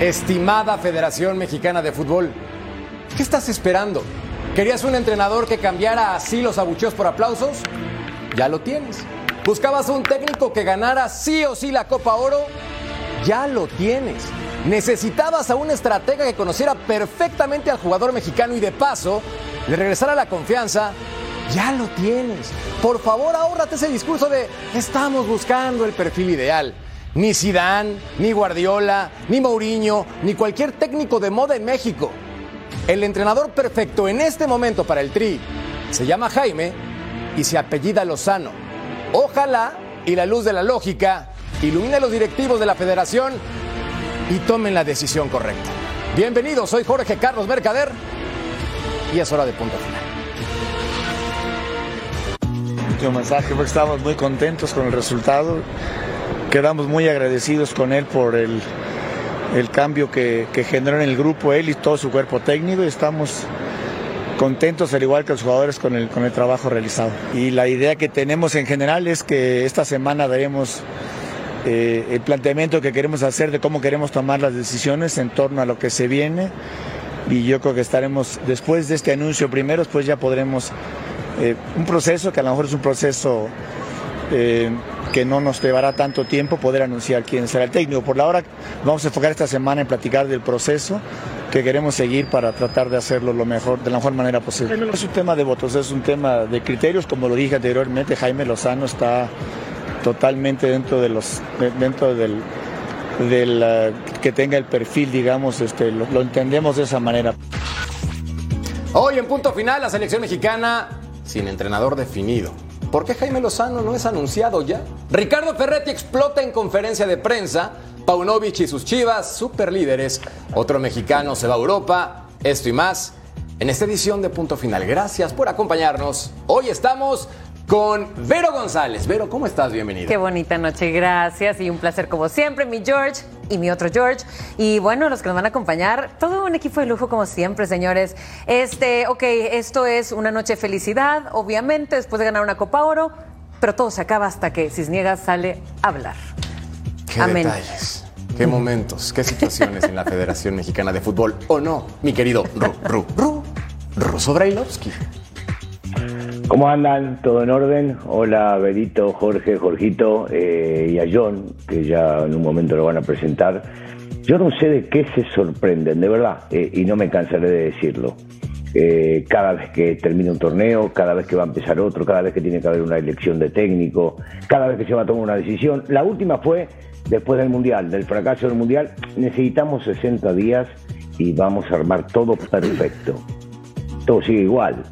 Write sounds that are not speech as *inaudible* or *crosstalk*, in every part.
Estimada Federación Mexicana de Fútbol, ¿qué estás esperando? ¿Querías un entrenador que cambiara así los abucheos por aplausos? Ya lo tienes. ¿Buscabas un técnico que ganara sí o sí la Copa Oro? Ya lo tienes. ¿Necesitabas a un estratega que conociera perfectamente al jugador mexicano y de paso le regresara la confianza? Ya lo tienes. Por favor, ahórrate ese discurso de estamos buscando el perfil ideal. Ni Zidane, ni Guardiola, ni Mourinho, ni cualquier técnico de moda en México. El entrenador perfecto en este momento para el Tri se llama Jaime y se apellida Lozano. Ojalá y la luz de la lógica ilumine a los directivos de la federación y tomen la decisión correcta. Bienvenidos, soy Jorge Carlos Mercader y es hora de punto final. Último mensaje, porque estamos muy contentos con el resultado. Quedamos muy agradecidos con él por el, el cambio que, que, generó en el grupo él y todo su cuerpo técnico. Y estamos contentos, al igual que los jugadores, con el, con el trabajo realizado. Y la idea que tenemos en general es que esta semana daremos eh, el planteamiento que queremos hacer de cómo queremos tomar las decisiones en torno a lo que se viene. Y yo creo que estaremos, después de este anuncio primero, después ya podremos, eh, un proceso que a lo mejor es un proceso eh, que no nos llevará tanto tiempo poder anunciar quién será el técnico. Por la hora vamos a enfocar esta semana en platicar del proceso que queremos seguir para tratar de hacerlo lo mejor, de la mejor manera posible. No es un tema de votos, es un tema de criterios, como lo dije anteriormente, Jaime Lozano está totalmente dentro de los dentro del, del uh, que tenga el perfil, digamos, este, lo, lo entendemos de esa manera. Hoy en punto final la selección mexicana sin entrenador definido. ¿Por qué Jaime Lozano no es anunciado ya? Ricardo Ferretti explota en conferencia de prensa. Paunovic y sus chivas, super líderes. Otro mexicano se va a Europa. Esto y más en esta edición de Punto Final. Gracias por acompañarnos. Hoy estamos con Vero González. Vero, ¿cómo estás? Bienvenida. Qué bonita noche, gracias. Y un placer como siempre, mi George y mi otro George. Y bueno, los que nos van a acompañar, todo un equipo de lujo como siempre, señores. Este, ok, esto es una noche de felicidad, obviamente, después de ganar una Copa Oro, pero todo se acaba hasta que Cisniegas sale a hablar. Qué Amén. detalles, qué momentos, qué situaciones en la Federación Mexicana de Fútbol. ¿O no, mi querido Ru, Ru, Ru, Ruso Brailovsky? ¿Cómo andan? ¿Todo en orden? Hola, Berito, Jorge, Jorgito eh, y a John, que ya en un momento lo van a presentar. Yo no sé de qué se sorprenden, de verdad, eh, y no me cansaré de decirlo. Eh, cada vez que termina un torneo, cada vez que va a empezar otro, cada vez que tiene que haber una elección de técnico, cada vez que se va a tomar una decisión. La última fue después del Mundial, del fracaso del Mundial. Necesitamos 60 días y vamos a armar todo perfecto. Todo sigue igual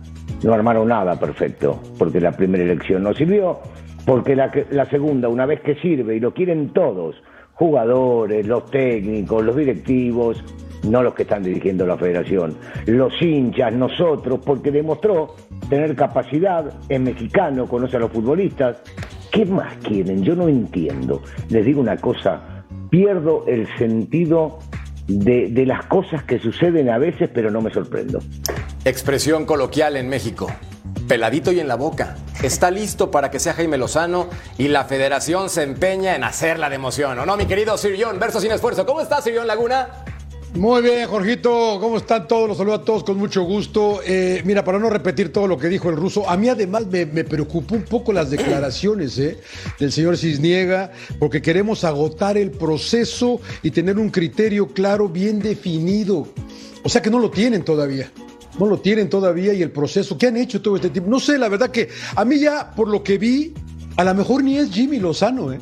no armaron nada perfecto, porque la primera elección no sirvió, porque la, la segunda, una vez que sirve y lo quieren todos, jugadores, los técnicos, los directivos, no los que están dirigiendo la federación, los hinchas, nosotros, porque demostró tener capacidad, es mexicano, conoce a los futbolistas. ¿Qué más quieren? Yo no entiendo. Les digo una cosa, pierdo el sentido de, de las cosas que suceden a veces, pero no me sorprendo. Expresión coloquial en México. Peladito y en la boca. Está listo para que sea Jaime Lozano y la federación se empeña en hacerla de emoción. ¿O no, mi querido Sir John? Verso sin esfuerzo. ¿Cómo estás, Sir John Laguna? Muy bien, Jorgito, ¿cómo están todos? Los saludo a todos con mucho gusto. Eh, mira, para no repetir todo lo que dijo el ruso, a mí además me, me preocupó un poco las declaraciones eh, del señor Cisniega, porque queremos agotar el proceso y tener un criterio claro, bien definido. O sea que no lo tienen todavía. No lo tienen todavía y el proceso. ¿Qué han hecho todo este tiempo? No sé, la verdad que a mí ya, por lo que vi, a lo mejor ni es Jimmy Lozano, ¿eh?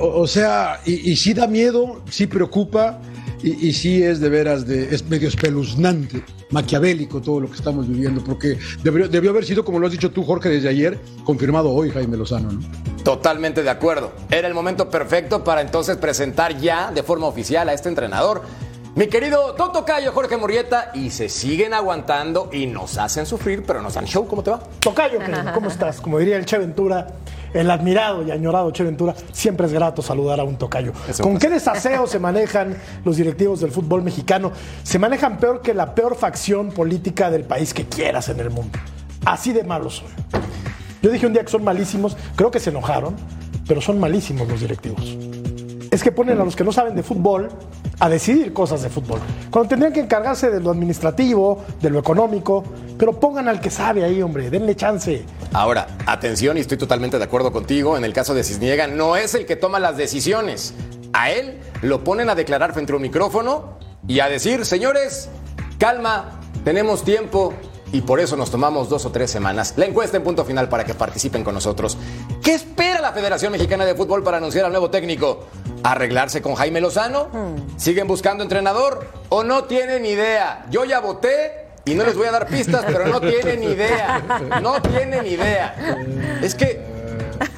O, sea, y, y sí da miedo, sí preocupa. y, y sí es de veras, de, es medio espeluznante, maquiavélico todo lo que estamos viviendo, porque debió, debió haber sido, como lo has dicho tú, Jorge, desde ayer, confirmado hoy Jaime Lozano, ¿no? Totalmente de acuerdo. Era el momento perfecto para entonces presentar ya de forma oficial a este entrenador. Mi querido Toto Cayo, Jorge Murrieta, y se siguen aguantando y nos hacen sufrir, pero nos dan show. ¿Cómo te va? Tocayo, ¿cómo estás? Como diría el Che Ventura, el admirado y añorado Che Ventura, siempre es grato saludar a un tocayo. Eso ¿Con pasa. qué desaseo se manejan los directivos del fútbol mexicano? Se manejan peor que la peor facción política del país que quieras en el mundo. Así de malos son. Yo dije un día que son malísimos, creo que se enojaron, pero son malísimos los directivos. Es que ponen a los que no saben de fútbol a decidir cosas de fútbol. Cuando tendrían que encargarse de lo administrativo, de lo económico, pero pongan al que sabe ahí, hombre, denle chance. Ahora, atención, y estoy totalmente de acuerdo contigo, en el caso de Cisniega, no es el que toma las decisiones. A él lo ponen a declarar frente a un micrófono y a decir, señores, calma, tenemos tiempo y por eso nos tomamos dos o tres semanas. La encuesta en punto final para que participen con nosotros. ¿Qué espera la Federación Mexicana de Fútbol para anunciar al nuevo técnico? ¿Arreglarse con Jaime Lozano? ¿Siguen buscando entrenador o no tienen idea? Yo ya voté y no les voy a dar pistas, pero no tienen idea. No tienen idea. Es que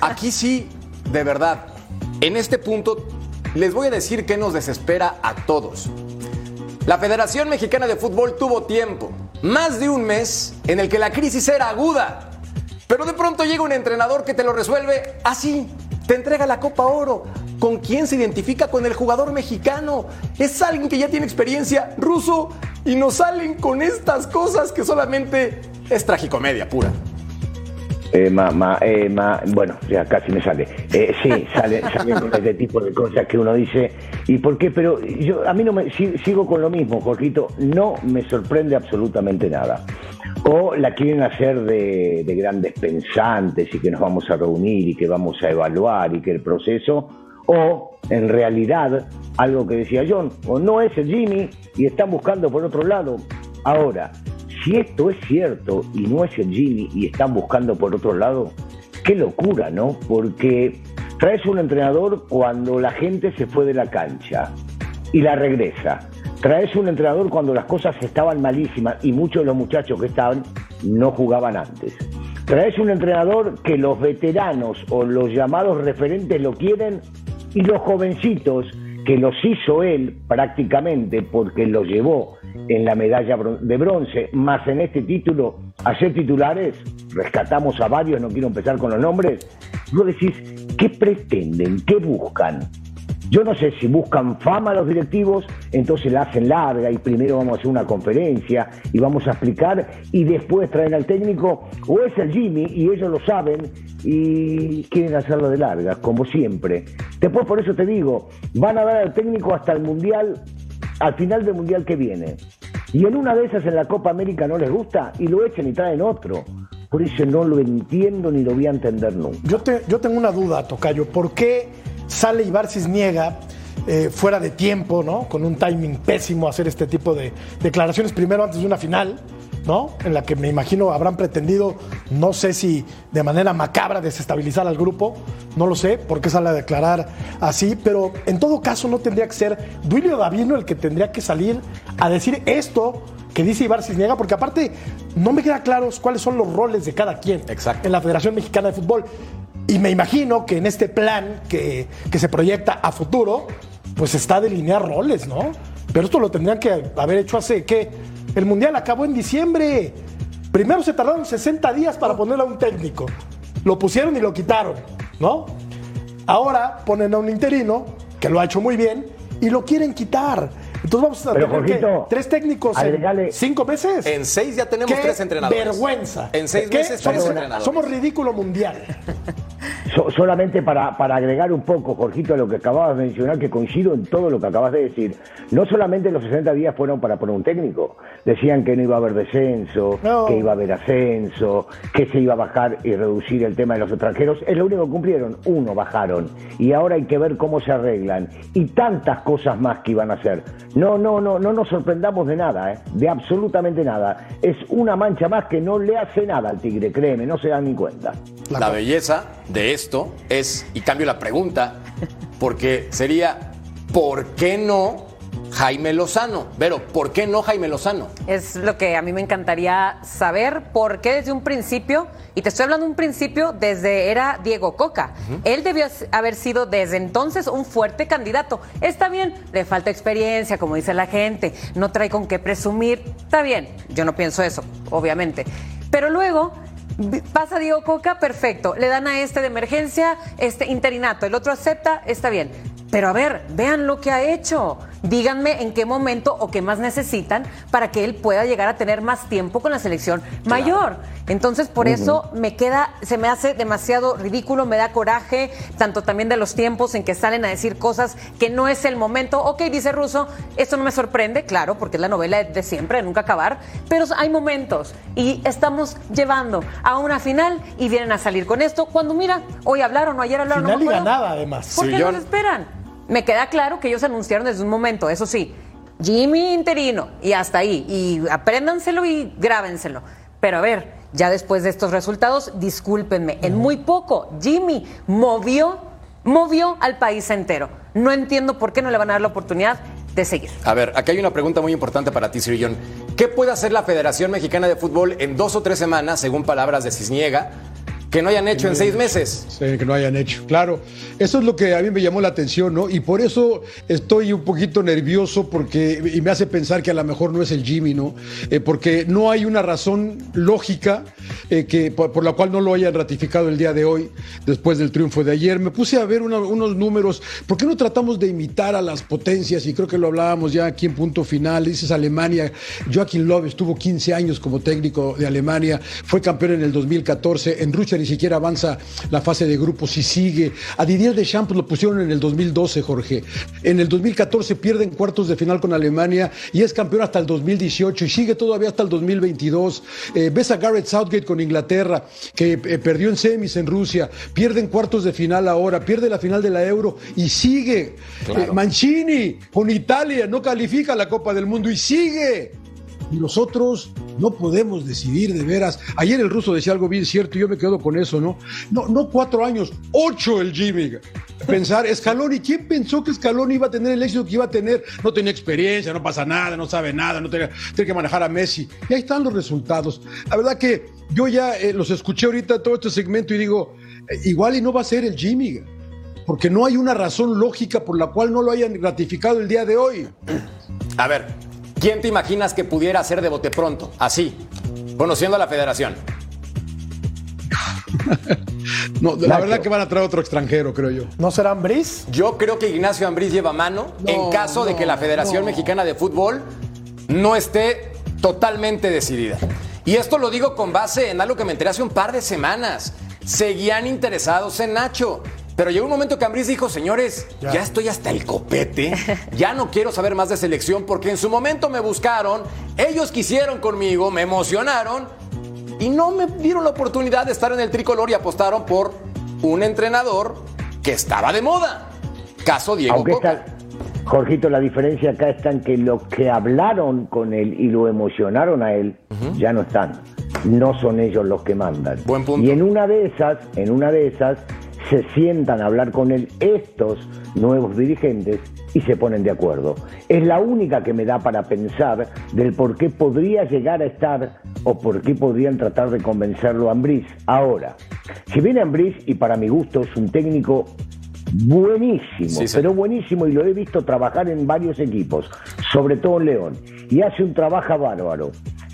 aquí sí, de verdad, en este punto les voy a decir que nos desespera a todos. La Federación Mexicana de Fútbol tuvo tiempo, más de un mes, en el que la crisis era aguda. Pero de pronto llega un entrenador que te lo resuelve así. Te entrega la Copa Oro. ¿Con quién se identifica? Con el jugador mexicano. Es alguien que ya tiene experiencia ruso y nos salen con estas cosas que solamente es tragicomedia pura. Eh, ma, ma, eh, ma- bueno, ya casi me sale. Eh, sí, *laughs* sale, salen con este tipo de cosas que uno dice, ¿y por qué? Pero yo a mí no me si- sigo con lo mismo, Jorgito, no me sorprende absolutamente nada. O la quieren hacer de, de grandes pensantes y que nos vamos a reunir y que vamos a evaluar y que el proceso, o en realidad, algo que decía John, o no es el Jimmy y están buscando por otro lado. Ahora, si esto es cierto y no es el Jimmy y están buscando por otro lado, qué locura, ¿no? Porque traes un entrenador cuando la gente se fue de la cancha y la regresa. Traes un entrenador cuando las cosas estaban malísimas y muchos de los muchachos que estaban no jugaban antes. Traes un entrenador que los veteranos o los llamados referentes lo quieren y los jovencitos que los hizo él prácticamente porque los llevó en la medalla de bronce, más en este título a ser titulares, rescatamos a varios, no quiero empezar con los nombres, vos decís, ¿qué pretenden? ¿Qué buscan? Yo no sé si buscan fama los directivos, entonces la hacen larga y primero vamos a hacer una conferencia y vamos a explicar y después traen al técnico, o es el Jimmy y ellos lo saben y quieren hacerlo de larga, como siempre. Después por eso te digo, van a dar al técnico hasta el Mundial, al final del Mundial que viene. Y en una de esas en la Copa América no les gusta y lo echan y traen otro. Por eso no lo entiendo ni lo voy a entender nunca. Yo, te- yo tengo una duda, Tocayo. ¿Por qué sale Ibar Cisniega eh, fuera de tiempo, ¿no? Con un timing pésimo hacer este tipo de declaraciones, primero antes de una final, ¿no? En la que me imagino habrán pretendido, no sé si de manera macabra, desestabilizar al grupo, no lo sé, por qué sale a declarar así, pero en todo caso no tendría que ser Duilio Davino el que tendría que salir a decir esto que dice Ibar Cisniega, porque aparte no me queda claros cuáles son los roles de cada quien Exacto. en la Federación Mexicana de Fútbol. Y me imagino que en este plan que, que se proyecta a futuro, pues está delinear roles, ¿no? Pero esto lo tendrían que haber hecho hace, ¿qué? El Mundial acabó en diciembre. Primero se tardaron 60 días para ponerle a un técnico. Lo pusieron y lo quitaron, ¿no? Ahora ponen a un interino, que lo ha hecho muy bien, y lo quieren quitar. Entonces vamos a Pero, tener que- tres técnicos agregale- en cinco meses. En seis ya tenemos ¡Qué tres entrenadores. vergüenza! En seis ¿Qué? meses, somos, tres entrenadores. somos ridículo mundial. So- solamente para, para agregar un poco, Jorgito, a lo que acababas de mencionar, que coincido en todo lo que acabas de decir. No solamente los 60 días fueron para poner un técnico. Decían que no iba a haber descenso, No. que iba a haber ascenso, que se iba a bajar y reducir el tema de los extranjeros. Es lo único que cumplieron. Uno, bajaron. Y ahora hay que ver cómo se arreglan. Y tantas cosas más que iban a hacer. No, no, no, no nos sorprendamos de nada, ¿eh? de absolutamente nada. Es una mancha más que no le hace nada al Tigre, créeme, no se dan ni cuenta. La belleza de esto es, y cambio la pregunta, porque sería, ¿por qué no Jaime Lozano. Pero, ¿por qué no Jaime Lozano? Es lo que a mí me encantaría saber, por qué desde un principio, y te estoy hablando de un principio desde era Diego Coca, él debió haber sido desde entonces un fuerte candidato. Está bien, le falta experiencia, como dice la gente, no trae con qué presumir, está bien, yo no pienso eso, obviamente. Pero luego pasa Diego Coca, perfecto, le dan a este de emergencia, este interinato, el otro acepta, está bien. Pero a ver, vean lo que ha hecho. Díganme en qué momento o qué más necesitan para que él pueda llegar a tener más tiempo con la selección mayor. Entonces, por eso me queda, se me hace demasiado ridículo, me da coraje, tanto también de los tiempos en que salen a decir cosas que no es el momento. Ok, dice Russo, esto no me sorprende, claro, porque es la novela de siempre, de nunca acabar, pero hay momentos y estamos llevando a una final y vienen a salir con esto. Cuando mira, hoy hablaron o ayer hablaron. Final no y ganada, además. ¿Por Sí, qué yo- no se esperan? Me queda claro que ellos anunciaron desde un momento, eso sí, Jimmy interino y hasta ahí. Y apréndanselo y grábenselo. Pero a ver, ya después de estos resultados, discúlpenme, en muy poco Jimmy movió, movió al país entero. No entiendo por qué no le van a dar la oportunidad de seguir. A ver, aquí hay una pregunta muy importante para ti, Cirillón. ¿Qué puede hacer la Federación Mexicana de Fútbol en dos o tres semanas, según palabras de Cisniega, que no hayan hecho en seis meses? Sí, que no hayan hecho. Claro, eso es lo que a mí me llamó la atención, ¿no? Y por eso estoy un poquito nervioso porque y me hace pensar que a lo mejor no es el Jimmy, ¿no? Eh, porque no hay una razón lógica eh, que por, por la cual no lo hayan ratificado el día de hoy, después del triunfo de ayer. Me puse a ver una- unos números. ¿Por qué no tratamos de imitar a las potencias? Y creo que lo hablábamos ya aquí en punto final. Dices Alemania. Joaquín Love estuvo 15 años como técnico de Alemania, fue campeón en el 2014. En Rusia ni siquiera avanza la fase de grupos y sigue. A Didier Deschamps lo pusieron en el 2012, Jorge. En el 2014 pierden cuartos de final con Alemania y es campeón hasta el 2018 y sigue todavía hasta el 2022. Eh, ves a Garrett Southgate con Inglaterra, que eh, perdió en semis en Rusia, pierden cuartos de final ahora, pierde la final de la Euro y sigue. Eh, Mancini con Italia no califica la Copa del Mundo y sigue. Y nosotros no podemos decidir de veras. Ayer el ruso decía algo bien cierto y yo me quedo con eso, ¿no? No, no cuatro años, ocho el Jimmy. Pensar, Scaloni, ¿quién pensó que Scaloni iba a tener el éxito que iba a tener? No tenía experiencia, no pasa nada, no sabe nada, no tiene que manejar a Messi. Y ahí están los resultados. La verdad que yo ya eh, los escuché ahorita todo este segmento y digo, eh, igual y no va a ser el Jimmy. Porque no hay una razón lógica por la cual no lo hayan ratificado el día de hoy. A ver, ¿quién te imaginas que pudiera hacer de bote pronto? Así, conociendo a la Federación. *laughs* No, la Nacho. verdad que van a traer otro extranjero, creo yo. ¿No serán Bris? Yo creo que Ignacio Ambriz lleva mano No, en caso de que la Federación no. Mexicana de Fútbol no esté totalmente decidida. Y esto lo digo con base en algo que me enteré hace un par de semanas. Seguían interesados en Nacho. Pero llegó un momento que Ambriz dijo, señores, ya. Ya. estoy hasta el copete, ya no quiero saber más de selección porque en su momento me buscaron, ellos quisieron conmigo, me emocionaron y no me dieron la oportunidad de estar en el tricolor y apostaron por un entrenador que estaba de moda. Caso Diego Aunque Coca. está, Jorgito, la diferencia acá está en que los que hablaron con él y lo emocionaron a él ya no están. No son ellos los que mandan. Buen punto. Y en una de esas, en una de esas, se sientan a hablar con él estos nuevos dirigentes y se ponen de acuerdo. Es la única que me da para pensar del por qué podría llegar a estar o por qué podrían tratar de convencerlo a Ambriz. Ahora, si viene Ambriz y para mi gusto es un técnico buenísimo, Sí, sí. pero buenísimo y lo he visto trabajar en varios equipos, sobre todo en León, y hace un trabajo bárbaro.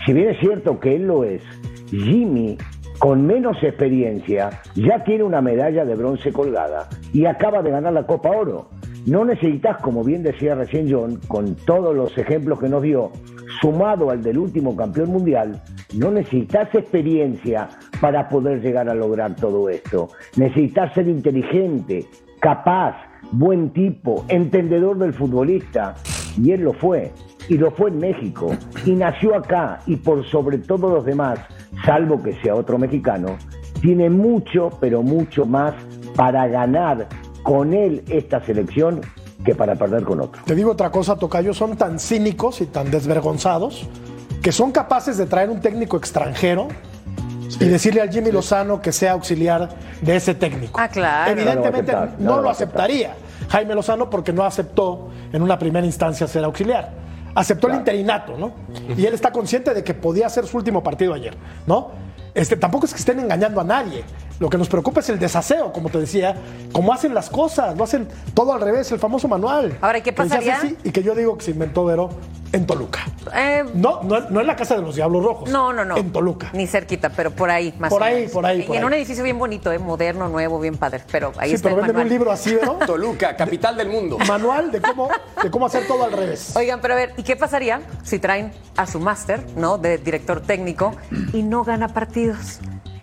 Si bien es cierto que él lo es, Jimmy, con menos experiencia, ya tiene una medalla de bronce colgada y acaba de ganar la Copa Oro. No necesitas, como bien decía recién John, con todos los ejemplos que nos dio, sumado al del último campeón mundial, no necesitas experiencia para poder llegar a lograr todo esto. Necesitas ser inteligente, capaz, buen tipo, entendedor del futbolista. Y él lo fue. Y lo fue en México. Y nació acá. Y por sobre todo los demás, salvo que sea otro mexicano, tiene mucho, pero mucho más para ganar con él esta selección que para perder con otro. Te digo otra cosa, Tocayo, son tan cínicos y tan desvergonzados que son capaces de traer un técnico extranjero y decirle al Jimmy Lozano que sea auxiliar de ese técnico. Ah, claro. Evidentemente No lo aceptar, no, no aceptaría. Jaime Lozano porque no aceptó en una primera instancia ser auxiliar. Aceptó el interinato, ¿no? Y él está consciente de que podía ser su último partido ayer, ¿no? Este, tampoco es que estén engañando a nadie. Lo que nos preocupa es el desaseo, como te decía, cómo hacen las cosas, lo hacen todo al revés, el famoso manual. Ahora, ¿y qué Que pasaría? Ceci, y que yo digo que se inventó Vero en Toluca. Eh, No, no, no en la casa de los Diablos Rojos. no, no, no. En Toluca. Ni cerquita, pero por ahí, más Por o ahí, menos. por ahí, Y por en ahí. un edificio bien bonito, ¿eh? moderno, nuevo, bien padre. Pero ahí sí, está pero el venden un manual. libro así, ¿no? *laughs* Toluca, capital del mundo. Manual de cómo, de cómo hacer todo al revés. Oigan, pero a ver, ¿y qué pasaría si traen a su máster, ¿no? De director técnico y no gana partidos?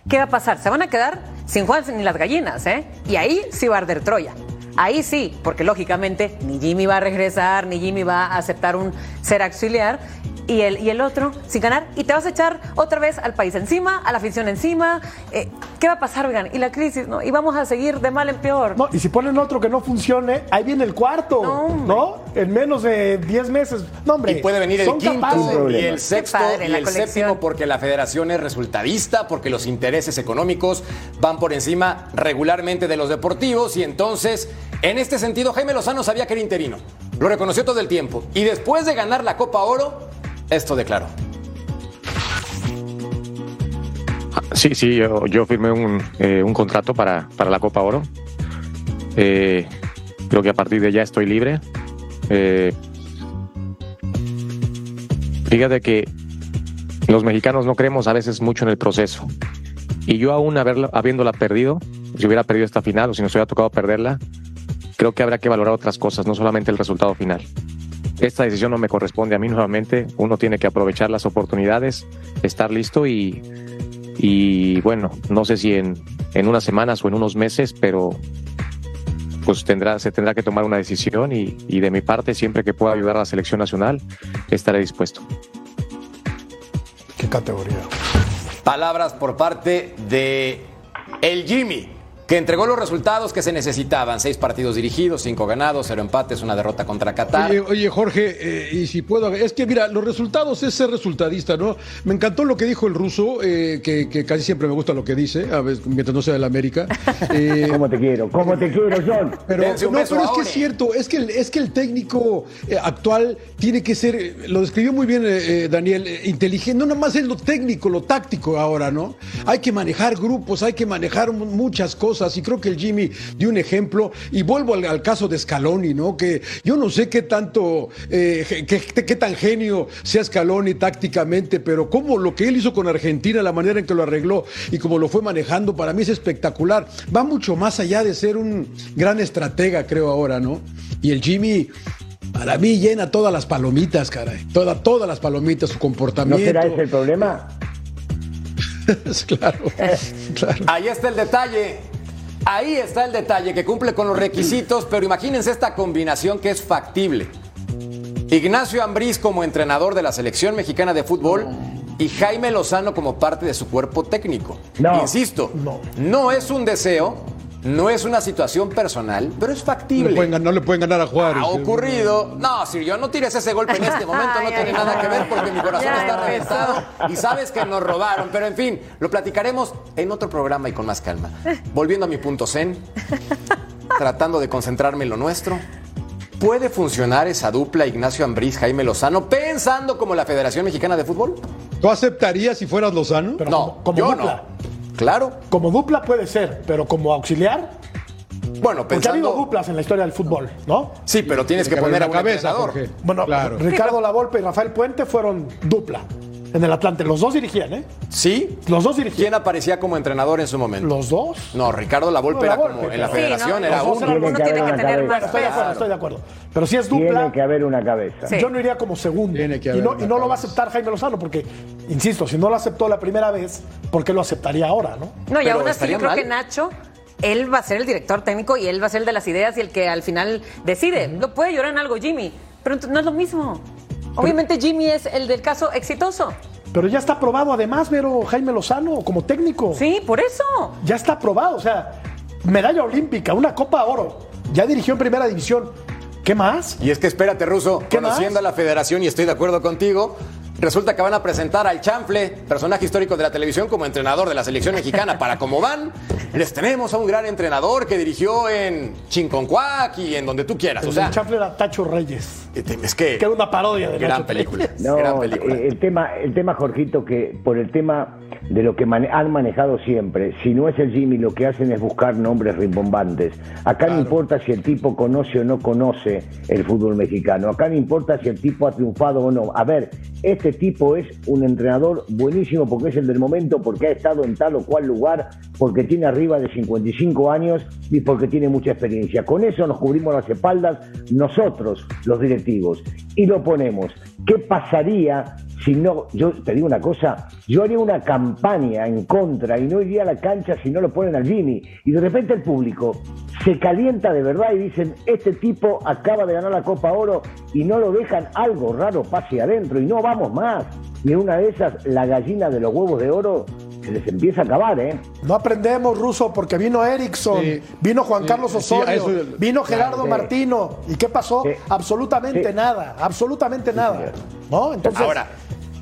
¿Qué va a pasar? Se van a quedar sin Juan ni las gallinas, ¿eh? Y ahí sí va a arder Troya. Ahí sí, porque lógicamente ni Jimmy va a regresar, ni Jimmy va a aceptar un ser auxiliar. Y el, y el otro sin ganar. Y te vas a echar otra vez al país encima, a la afición encima. Eh, ¿Qué va a pasar, oigan? Y la crisis, ¿no? Y vamos a seguir de mal en peor. No, y si ponen otro que no funcione, ahí viene el cuarto, No. En menos de 10 meses. No, hombre. Y puede venir el quinto capaces. y el sexto padre, y el colección. séptimo porque la federación es resultadista, porque los intereses económicos van por encima regularmente de los deportivos y entonces, en este sentido, Jaime Lozano sabía que era interino. Lo reconoció todo el tiempo. Y después de ganar la Copa Oro, esto declaró. Sí, sí, yo, firmé un, eh, un contrato para, para la Copa Oro. Eh, creo que a partir de ya estoy libre. Eh, fíjate que los mexicanos no creemos a veces mucho en el proceso. Y yo aún habiéndola perdido, si hubiera perdido esta final o si nos hubiera tocado perderla, creo que habrá que valorar otras cosas, no solamente el resultado final. Esta decisión no me corresponde a mí nuevamente. Uno tiene que aprovechar las oportunidades, estar listo y, y bueno, no sé si en, en unas semanas o en unos meses, pero pues tendrá, se tendrá que tomar una decisión y, y de mi parte, siempre que pueda ayudar a la selección nacional, estaré dispuesto. Qué categoría. Palabras por parte de el Jimmy, que entregó los resultados que se necesitaban. Seis partidos dirigidos, cinco ganados, cero empates, una derrota contra Qatar. Oye, oye, Jorge, eh, y si puedo, es que mira, los resultados es ser resultadista, ¿no? Me encantó lo que dijo el ruso, eh, que, que casi siempre me gusta lo que dice, a veces, mientras no sea del América. *laughs* Eh, ¿Cómo te quiero? ¿Cómo te quiero, John? Pero, no, pero es que es cierto, es que el, es que el técnico eh, actual tiene que ser, lo describió muy bien Daniel, eh, inteligente, no nomás es lo técnico, lo táctico ahora, ¿no? Hay que manejar grupos, hay que manejar mu- muchas cosas y creo que el Jimmy dio un ejemplo y vuelvo al, al caso de Scaloni, ¿no? Que yo no sé qué tanto, eh, qué, qué tan genio sea Scaloni tácticamente, pero como lo que él hizo con Argentina, la manera en que lo arregló y como lo fue manejando, para mí es espectacular. Va mucho más allá de ser un gran estratega, creo ahora, ¿no? Y el Jimmy, para mí, llena todas las palomitas, caray. Toda, todas las palomitas, su ¿No comportamiento. será ese el problema? *laughs* claro, *laughs* claro. Ahí está el detalle. Ahí está el detalle que cumple con los requisitos, pero imagínense esta combinación que es factible. Ignacio Ambriz como entrenador de la selección mexicana de fútbol y Jaime Lozano como parte de su cuerpo técnico. No. Insisto, No. no es un deseo, no es una situación personal, pero es No factible. le, pueden, ganar- no le pueden ganar a Juárez. Ha ¿eh? ocurrido. No, si yo no tires ese golpe en este momento, no *laughs* tiene nada que ver porque mi corazón está reventado y sabes que nos robaron. Pero en fin, lo platicaremos en otro programa y con más calma. Volviendo a mi punto zen, tratando de concentrarme en lo nuestro. ¿Puede funcionar esa dupla Ignacio Ambriz, Jaime Lozano, pensando como la Federación Mexicana de Fútbol? ¿Tú aceptarías si fueras Lozano? Pero no, como, como yo dupla. no. Claro. Como dupla puede ser, pero como auxiliar, Bueno, porque ha habido pensando. duplas en la historia del fútbol, ¿no? Sí, pero tienes que poner a un cabeza, entrenador. Jorge. Bueno, claro. Ricardo Lavolpe y Rafael Puente fueron dupla en el Atlante. Los dos dirigían, ¿eh? Sí. Los dos dirigían. ¿Quién aparecía como entrenador en su momento? Los dos. No, Ricardo Lavolpe No, era como en la Sí, federación, ¿no? era uno. Tiene que tiene que una tener cabeza. más Estoy de acuerdo, estoy de acuerdo. Pero si es dupla, Tiene que haber una cabeza. Sí. yo no iría como segundo. Tiene que y haber no, una y no lo va a aceptar Jaime Lozano, porque, insisto, si no lo aceptó la primera vez, ¿por qué lo aceptaría ahora, no? No, y Pero aún así yo creo mal. que Nacho, él va a ser el director técnico y él va a ser el de las ideas y el que al final decide. Lo puede llorar en algo Jimmy, pero no es lo mismo. Obviamente Jimmy es el del caso exitoso. Pero ya está aprobado además, Vero, Jaime Lozano, como técnico. Sí, por eso. Ya está aprobado, o sea, medalla olímpica, una Copa Oro. Ya dirigió en primera división. ¿Qué más? Y es que espérate, Ruso, ¿Qué conociendo más? a la federación y estoy de acuerdo contigo, resulta que van a presentar al Chanfle, personaje histórico de la televisión, como entrenador de la selección mexicana. Para cómo van, les tenemos a un gran entrenador que dirigió en Chinconcuac y en donde tú quieras. El O sea, chanfle era Tacho Reyes. es que. Que era una parodia de Gran Nacho película. *laughs* No, gran película. eh, el tema, el tema, Jorgito, que por el tema de lo que mane- han manejado siempre, si no es el Jimmy, lo que hacen es buscar nombres rimbombantes. Acá no importa si el tipo conoce o no conoce el fútbol mexicano. Acá no importa si el tipo ha triunfado o no. A ver, este tipo es un entrenador buenísimo porque es el del momento, porque ha estado en tal o cual lugar, porque tiene arriba de 55 años y porque tiene mucha experiencia. Con eso nos cubrimos las espaldas nosotros, los directivos, y lo ponemos. ¿Qué pasaría si no, yo te digo una cosa, yo haría una campaña en contra y no iría a la cancha si no lo ponen al Jimmy. Y de repente el público se calienta de verdad y dicen, este tipo acaba de ganar la Copa Oro y no lo dejan, algo raro pase adentro y no vamos más. Y una de esas, la gallina de los huevos de oro se les empieza a acabar, ¿eh? No aprendemos ruso porque vino Erickson, Sí. vino Juan Sí, Carlos Osorio, vino Gerardo sí. Martino. ¿Y qué pasó? Sí. Absolutamente Sí. nada, absolutamente nada. ¿No? Entonces, Ahora,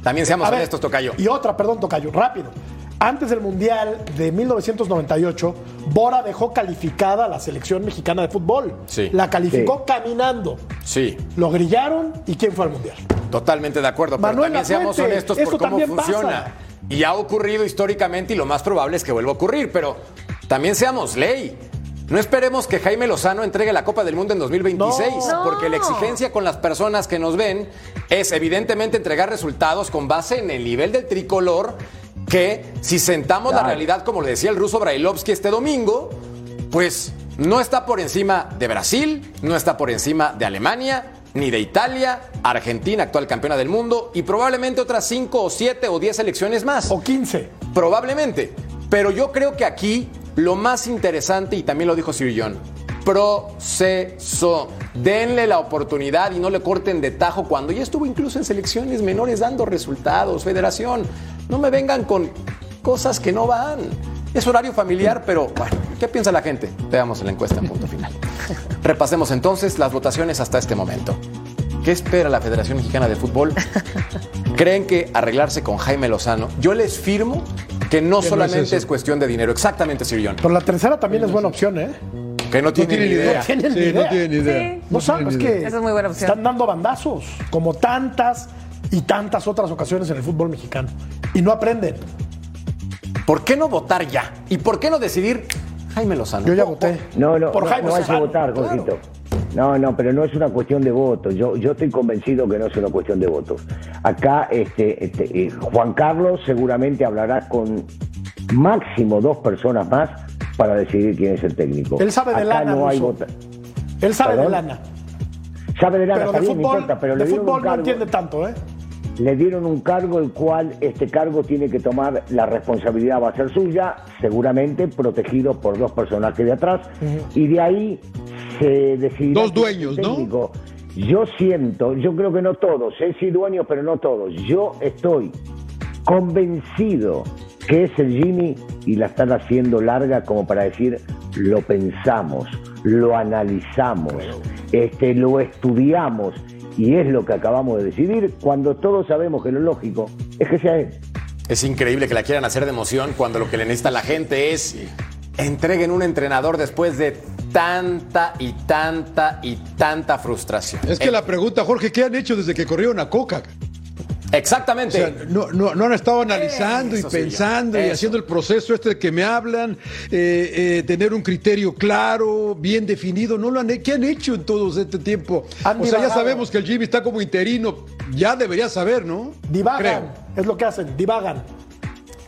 también seamos ver, honestos, Tocayo. Y otra, perdón, Tocayo, rápido. Antes del Mundial de 1998, Bora dejó calificada a la selección mexicana de fútbol. Sí. La calificó Sí. caminando. Sí, Lo grillaron y ¿quién fue al Mundial? totalmente de acuerdo. Pero Manuel también seamos honestos esto por cómo también pasa. Y ha ocurrido históricamente y lo más probable es que vuelva a ocurrir. Pero también seamos ley. No esperemos que Jaime Lozano entregue la Copa del Mundo en 2026, No. porque la exigencia con las personas que nos ven es evidentemente entregar resultados con base en el nivel del tricolor, que si sentamos la realidad, como le decía el ruso Brailovsky este domingo, pues no está por encima de Brasil, no está por encima de Alemania, ni de Italia, Argentina, actual campeona del mundo, y probablemente otras 5 o 7 o 10 selecciones más. O 15. Probablemente. Pero yo creo que aquí lo más interesante, y también lo dijo Sir John, proceso. Denle la oportunidad y no le corten de tajo cuando ya estuvo incluso en selecciones menores dando resultados. Federación, no me vengan con cosas que no van. Es horario familiar, pero bueno, ¿qué piensa la gente? Veamos la encuesta en punto final. *laughs* Repasemos entonces las votaciones hasta este momento. ¿Qué espera la Federación Mexicana de Fútbol? *laughs* ¿Creen que arreglarse con Jaime Lozano? Yo les firmo que no Que no solamente es cuestión de dinero. Exactamente, Sir John. Pero la tercera también es buena opción, ¿eh? Que no No tienen ni idea. idea. tienen Sí, no idea. tienen idea. Sí. No sabes tienen que idea. Esa es muy buena opción. están dando bandazos, como tantas y tantas otras ocasiones en el fútbol mexicano. Y no aprenden. ¿Por qué no votar ya? ¿Y por qué no decidir Jaime Lozano? Yo ya voté. No, no, Por no, Jaime no hay que votar, claro. Jorgito. No, no, pero no es una cuestión de voto. Yo, yo estoy convencido que no es una cuestión de votos. Acá, este, este, eh, Juan Carlos seguramente hablará con máximo dos personas más para decidir quién es el técnico. Él sabe de Acá lana, no hay. Él sabe de ¿Perdón? lana. Sabe de lana, Pero de bien, fútbol, importa, pero de fútbol no entiende tanto, ¿eh? Le dieron un cargo el cual este cargo tiene que tomar la responsabilidad va a ser suya, seguramente protegido por dos personajes de atrás. Y de ahí se decidirá Dos dueños, ¿no? Yo siento, yo creo que no todos, eh, sí dueños, pero no todos. Yo estoy convencido que es el Jimmy y la están haciendo larga como para decir lo pensamos, lo analizamos, este, lo estudiamos y es lo que acabamos de decidir cuando todos sabemos que lo lógico es que sea él. Es increíble que la quieran hacer de emoción cuando lo que le necesita la gente es entreguen un entrenador después de tanta y tanta y tanta frustración. Es que Eh, la pregunta, Jorge, ¿qué han hecho desde que corrieron a Coca? O Exactamente. sea, no, no, no han estado analizando y pensando y haciendo el proceso este de que me hablan, eh, eh, tener un criterio claro, bien definido. No lo han, ¿Qué han hecho en todo este tiempo? Han o sea, ya sabemos que el Jimmy está como interino. Ya debería saber, ¿no? Divagan. Creo. Es lo que hacen, divagan.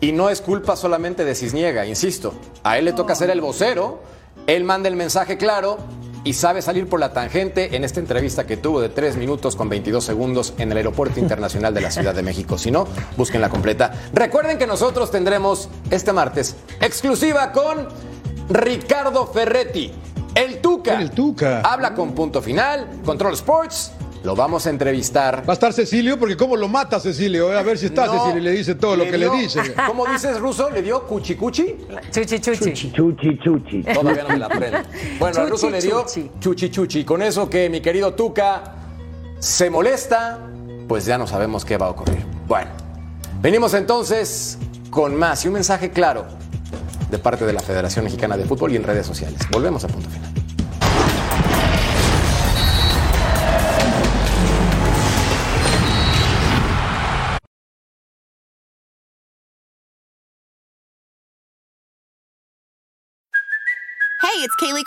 Y no es culpa solamente de Cisniega, insisto. A él le toca ser el vocero, él manda el mensaje claro y sabe salir por la tangente en esta entrevista que tuvo de 3 minutos con 22 segundos en el Aeropuerto Internacional de la Ciudad de México. Si no, busquen la completa. Recuerden que nosotros tendremos este martes exclusiva con Ricardo Ferretti, el Tuca. El Tuca. Habla con punto final, Control Sports. Lo vamos a entrevistar. Va a estar Cecilio, porque cómo lo mata Cecilio. Eh, A ver si está No, Cecilio y le dice todo lo que dio- le dice. *laughs* ¿Cómo dices, Ruso? ¿Le dio cuchi cuchi? Chuchi, chuchi. Chuchi, chuchi. Todavía no me la aprendo. Bueno, al Chuchi, ruso le dio chuchi. chuchi chuchi. Con eso que mi querido Tuca se molesta, pues ya no sabemos qué va a ocurrir. Bueno, venimos entonces con más y un mensaje claro. de parte de la Federación Mexicana de Fútbol y en redes sociales. Volvemos a punto final.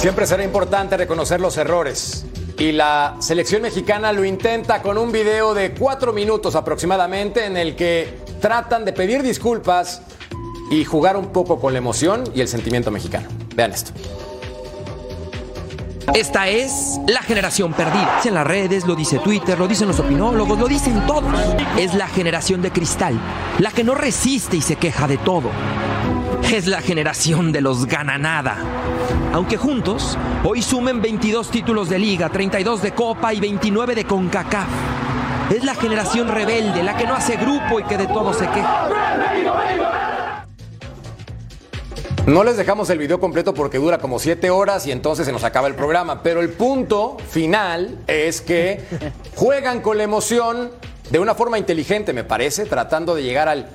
Siempre será importante reconocer los errores. Y la selección mexicana lo intenta con un video de cuatro minutos aproximadamente en el que tratan de pedir disculpas y jugar un poco con la emoción y el sentimiento mexicano. Vean esto. Esta es la generación perdida. En las redes, lo dice Twitter, lo dicen los opinólogos, lo dicen todos. Es la generación de cristal, la que no resiste y se queja de todo. Es la generación de los gana nada. Aunque juntos, hoy sumen 22 títulos de liga, 32 de copa y 29 de CONCACAF. Es la generación rebelde, la que no hace grupo y que de todo se queja. No les dejamos el video completo porque dura como siete horas y entonces se nos acaba el programa. Pero el punto final es que juegan con la emoción de una forma inteligente, me parece, tratando de llegar al...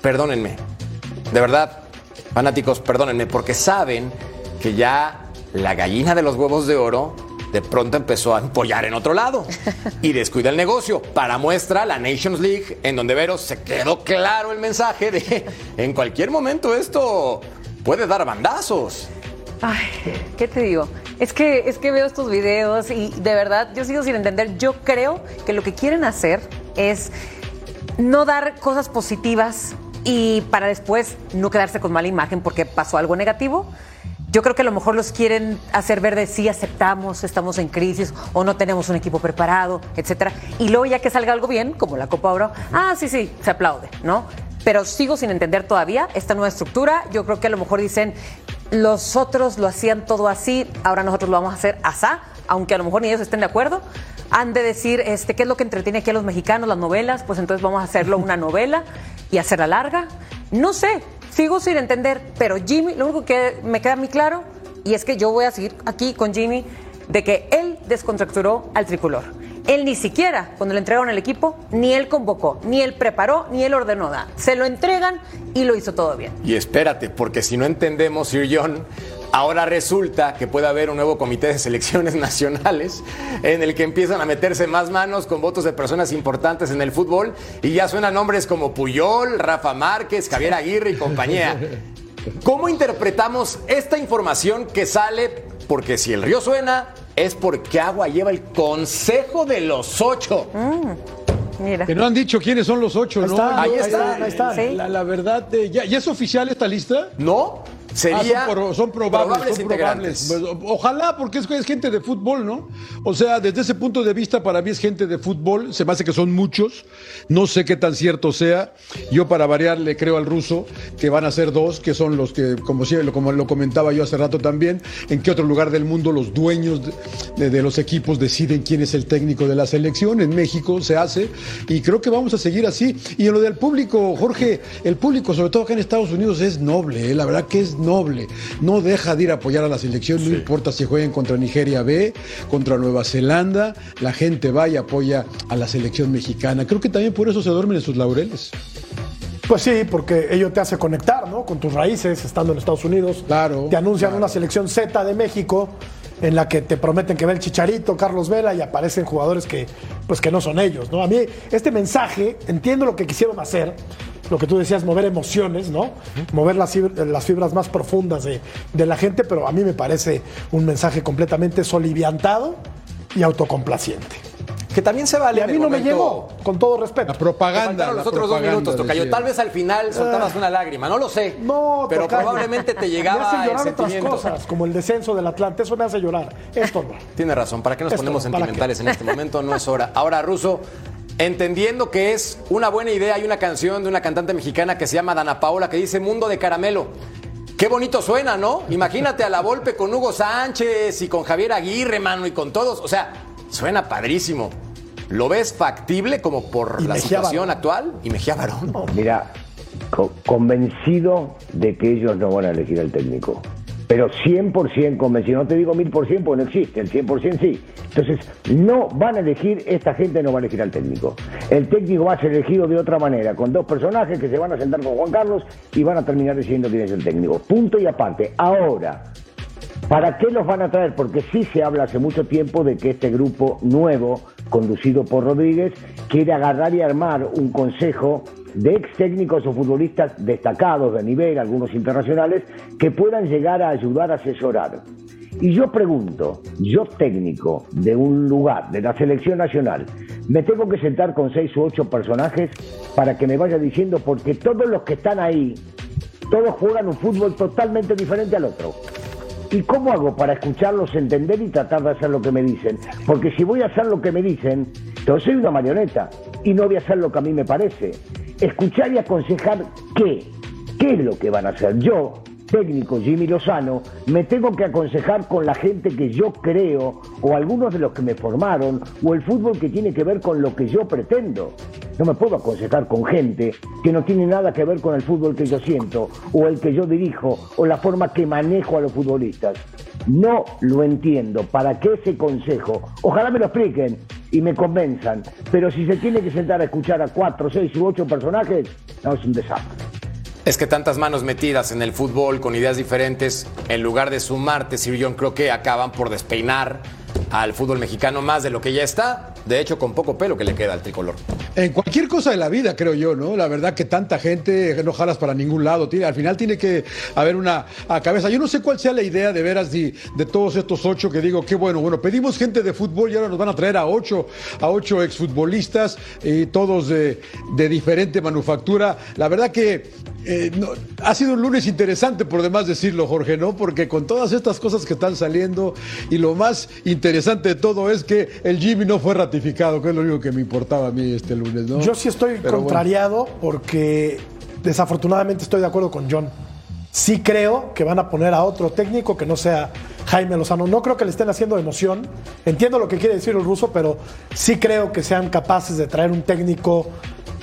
Perdónenme, de verdad, fanáticos, perdónenme, porque saben que ya la gallina de los huevos de oro de pronto empezó a empollar en otro lado y descuida el negocio. Para muestra la Nations League, en donde Veros se quedó claro el mensaje de en cualquier momento esto puede dar bandazos. Ay, ¿qué te digo? Es que, es que veo estos videos y de verdad yo sigo sin entender. Yo creo que lo que quieren hacer es no dar cosas positivas y para después no quedarse con mala imagen porque pasó algo negativo. Yo creo que a lo mejor los quieren hacer ver de sí aceptamos, estamos en crisis o no tenemos un equipo preparado, etcétera. Y luego ya que salga algo bien, como la Copa Oro, ah, sí, sí, se aplaude, ¿no? Pero sigo sin entender todavía esta nueva estructura. Yo creo que a lo mejor dicen, los otros lo hacían todo así, ahora nosotros lo vamos a hacer asá, aunque a lo mejor ni ellos estén de acuerdo. Han de decir, este, ¿qué es lo que entretiene aquí a los mexicanos, las novelas? Pues entonces vamos a hacerlo una novela y hacerla larga. No sé, sigo sin entender, pero Jimmy, lo único que me queda muy claro, y es que yo voy a seguir aquí con Jimmy, de que él descontracturó al tricolor. Él ni siquiera, cuando le entregaron el equipo, ni él convocó, ni él preparó, ni él ordenó nada. Se lo entregan y lo hizo todo bien. Y espérate, porque si no entendemos, Sir John, ahora resulta que puede haber un nuevo comité de selecciones *laughs* nacionales en el que empiezan a meterse más manos con votos de personas importantes en el fútbol y ya suenan nombres como Puyol, Rafa Márquez, Javier Aguirre y compañía. ¿Cómo interpretamos esta información que sale? Porque si el río suena, es porque agua lleva el consejo de los ocho. Mira. Que no han dicho quiénes son los ocho, Ahí ¿no? está, Ahí ahí está. está, ahí está. Sí. La, la verdad, eh, ¿ya, ya es oficial esta lista? ¿No? Sería Ah, son, pro- son probables, son probables. Pues, ojalá, porque es, es gente de fútbol, ¿no? O sea, desde ese punto de vista, para mí es gente de fútbol. Se me hace que son muchos. No sé qué tan cierto sea. Yo, para variar, le creo al ruso que van a ser dos, que son los que, como, siempre, como lo comentaba yo hace rato también, en qué otro lugar del mundo los dueños de, de- de los equipos deciden quién es el técnico de la selección. En México se hace. Y creo que vamos a seguir así. Y en lo del público, Jorge, el público, sobre todo acá en Estados Unidos, es noble. ¿eh? La verdad que es noble. No deja de ir a apoyar a la selección, no importa si jueguen contra Nigeria B, contra Nueva Zelanda, la gente va y apoya a la selección mexicana. Creo que también por eso se duermen en sus laureles. Pues sí, porque ello te hace conectar, ¿no? Con tus raíces, estando en Estados Unidos. Claro, Te anuncian claro. una selección Z de México en la que te prometen que ve el Chicharito, Carlos Vela y aparecen jugadores que, pues que no son ellos, ¿no? A mí este mensaje, entiendo lo que quisieron hacer, lo que tú decías, mover emociones, ¿no? Mover las, las fibras más profundas de, de la gente, pero a mí me parece un mensaje completamente soliviantado y autocomplaciente. Que también se vale. Y a mí no me llegó, con todo respeto. La propaganda. los la otros dos minutos, Tocayo. Tal vez al final soltabas una lágrima, no lo sé. No, pero tocayo. probablemente te *laughs* Me llegaba hace el llorar otras cosas, como el descenso del Atlante. Eso me hace llorar. Esto no. Tienes razón, ¿para qué nos Esto, ponemos ¿para sentimentales qué? en este momento? No es hora. Ahora, Ruso, entendiendo que es una buena idea, hay una canción de una cantante mexicana que se llama Dana Paola que dice Mundo de Caramelo. Qué bonito suena, ¿no? Imagínate a la Volpe con Hugo Sánchez y con Javier Aguirre, mano, y con todos. O sea, suena padrísimo. ¿Lo ves factible como por Y la situación Barón. actual? Y Mejía Barón. Mira, co- convencido de que ellos no van a elegir al técnico. Pero 100% convencido. No te digo 1000% porque no existe, el 100% sí. Entonces, no van a elegir, esta gente no va a elegir al técnico. El técnico va a ser elegido de otra manera, con dos personajes que se van a sentar con Juan Carlos y van a terminar diciendo quién es el técnico. Punto y aparte. Ahora, ¿Para qué los van a traer? Porque sí se habla hace mucho tiempo de que este grupo nuevo, conducido por Rodríguez, quiere agarrar y armar un consejo de ex técnicos o futbolistas destacados de nivel, algunos internacionales, que puedan llegar a ayudar a asesorar. Y yo pregunto, yo técnico de un lugar, de la selección nacional, me tengo que sentar con seis u ocho personajes para que me vaya diciendo, porque todos los que están ahí, todos juegan un fútbol totalmente diferente al otro. ¿Y cómo hago para escucharlos, entender y tratar de hacer lo que me dicen? Porque si voy a hacer lo que me dicen, entonces soy una marioneta y no voy a hacer lo que a mí me parece. Escuchar y aconsejar qué, qué es lo que van a hacer. Yo, técnico Jimmy Lozano, me tengo que aconsejar con la gente que yo creo, o algunos de los que me formaron, o el fútbol que tiene que ver con lo que yo pretendo. No me puedo aconsejar con gente que no tiene nada que ver con el fútbol que yo siento, o el que yo dirijo, o la forma que manejo a los futbolistas. No lo entiendo. ¿Para qué ese consejo? Ojalá me lo expliquen y me convenzan. Pero si se tiene que sentar a escuchar a cuatro, seis u ocho personajes, no, es un desastre. Es que tantas manos metidas en el fútbol con ideas diferentes, en lugar de sumarte, Sir John, creo acaban por despeinar al fútbol mexicano más de lo que ya está. De hecho, con poco pelo que le queda al tricolor. En cualquier cosa de la vida, creo yo, ¿no? La verdad que tanta gente no jalas para ningún lado. Al final tiene que haber una cabeza. Yo no sé cuál sea la idea de veras de, de todos estos ocho que digo, qué bueno, bueno, pedimos gente de fútbol y ahora nos van a traer a ocho, a ocho exfutbolistas y todos de, diferente manufactura. La verdad que eh, ha sido un lunes interesante, por demás decirlo, Jorge, ¿no? Porque con todas estas cosas que están saliendo y lo más interesante de todo es que el Jimmy no fue ratificado, que es lo único que me importaba a mí este lunes, ¿no? Yo sí estoy Pero bueno. contrariado porque desafortunadamente estoy de acuerdo con John. Sí creo que van a poner a otro técnico que no sea Jaime Lozano. No creo que le estén haciendo emoción. Entiendo lo que quiere decir el ruso, pero sí creo que sean capaces de traer un técnico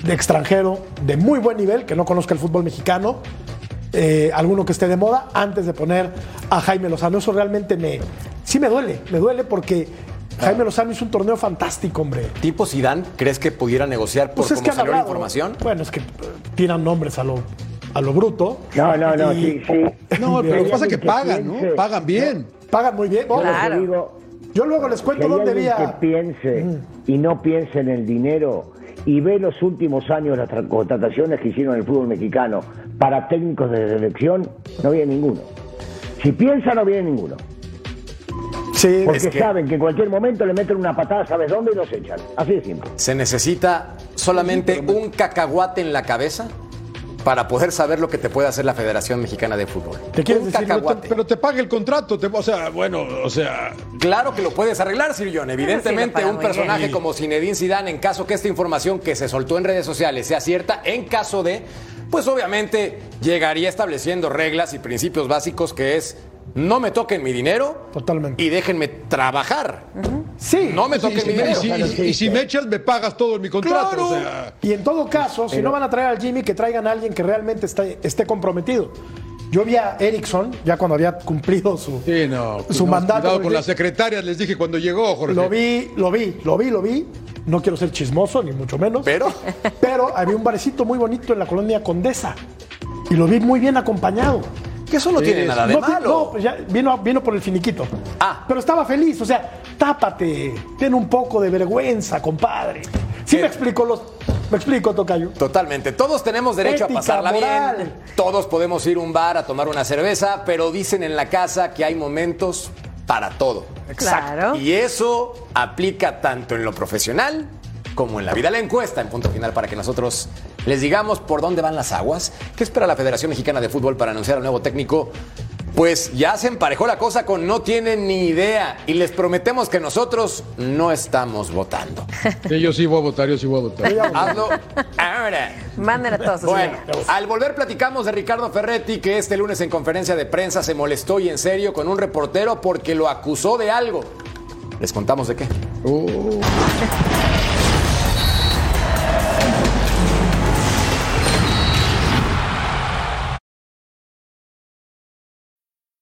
de extranjero de muy buen nivel, que no conozca el fútbol mexicano, eh, alguno que esté de moda, antes de poner a Jaime Lozano. Eso realmente me, sí me duele, me duele porque Jaime Lozano hizo un torneo fantástico, hombre. ¿Tipo Zidane crees que pudiera negociar por Pues es cómo que han salió la información? Bueno, es que eh, tiran nombres a lo, a lo bruto. No, no, no, Y- sí, sí. No, pero lo que pasa es que que pagan, ¿no? piense- Pagan bien. Pagan muy bien. Que Claro. digo, Yo luego les Si cuento hay dónde alguien había. que piense y no piense en el dinero y ve los últimos años las tra- contrataciones que hicieron en el fútbol mexicano para técnicos de selección, no viene ninguno. Si piensa, no viene ninguno. Sí, Porque Es que- saben que en cualquier momento le meten una patada, ¿sabes dónde? Y los echan. Así de simple. ¿Se necesita solamente un cacahuate en la cabeza para poder saber lo que te puede hacer la Federación Mexicana de Fútbol? ¿Te quieres un decir, cacahuate. Pero te paga el contrato, te- o sea, bueno, o sea, Claro que lo puedes arreglar, Sir John. Evidentemente, un personaje bien. como Zinedine Zidane, en caso que esta información que se soltó en redes sociales sea cierta, en caso de, pues obviamente llegaría estableciendo reglas y principios básicos que es no me toquen mi dinero Totalmente. y déjenme trabajar. sí. No me y, toquen si- mi y dinero. si, y si- y si me echas, me pagas todo en mi contrato. Claro. O sea, Y en todo caso, si no van a traer al Jimmy, que traigan a alguien que realmente esté, esté comprometido. Yo vi a Erickson, ya cuando había cumplido su, sí, no. su no, mandato. Cuidado con las secretarias, les dije cuando llegó, Jorge. Lo vi, lo vi, lo vi, lo vi. No quiero ser chismoso, ni mucho menos. Pero Pero había un barecito muy bonito en la colonia Condesa. Y lo vi muy bien acompañado. Que eso no tiene nada de no, malo. no, pues ya vino, vino por el finiquito. Ah. Pero estaba feliz, o sea, tápate, ten un poco de vergüenza, compadre. Sí Eh. me explico los. Me explico, Tocayo. Totalmente. Todos tenemos derecho Ética, a pasarla moral. bien. Todos podemos ir a un bar a tomar una cerveza, pero dicen en la casa que hay momentos para todo. Claro. Y eso aplica tanto en lo profesional como en la vida. La encuesta en punto final para que nosotros les digamos por dónde van las aguas. ¿Qué espera la Federación Mexicana de Fútbol para anunciar al nuevo técnico? Pues ya se emparejó la cosa con no tienen ni idea y les prometemos que nosotros no estamos votando. *laughs* Sí, yo sí voy a votar, yo sí voy a votar. Hazlo ahora. Manden a todos. Bueno, al volver platicamos de Ricardo Ferretti, que este lunes en conferencia de prensa se molestó y en serio con un reportero porque lo acusó de algo. Les contamos de qué. Oh.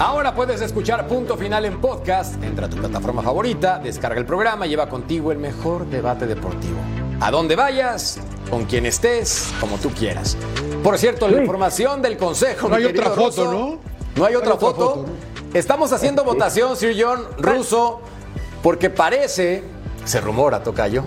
Ahora puedes escuchar Punto Final en podcast. Entra a tu plataforma favorita, descarga el programa y lleva contigo el mejor debate deportivo. A donde vayas, con quien estés, como tú quieras. Por cierto, la información del consejo. No hay otra foto. ¿no? No hay otra otra foto. foto, Estamos haciendo votación, Sir John Russo, porque parece, se rumora, Tocayo,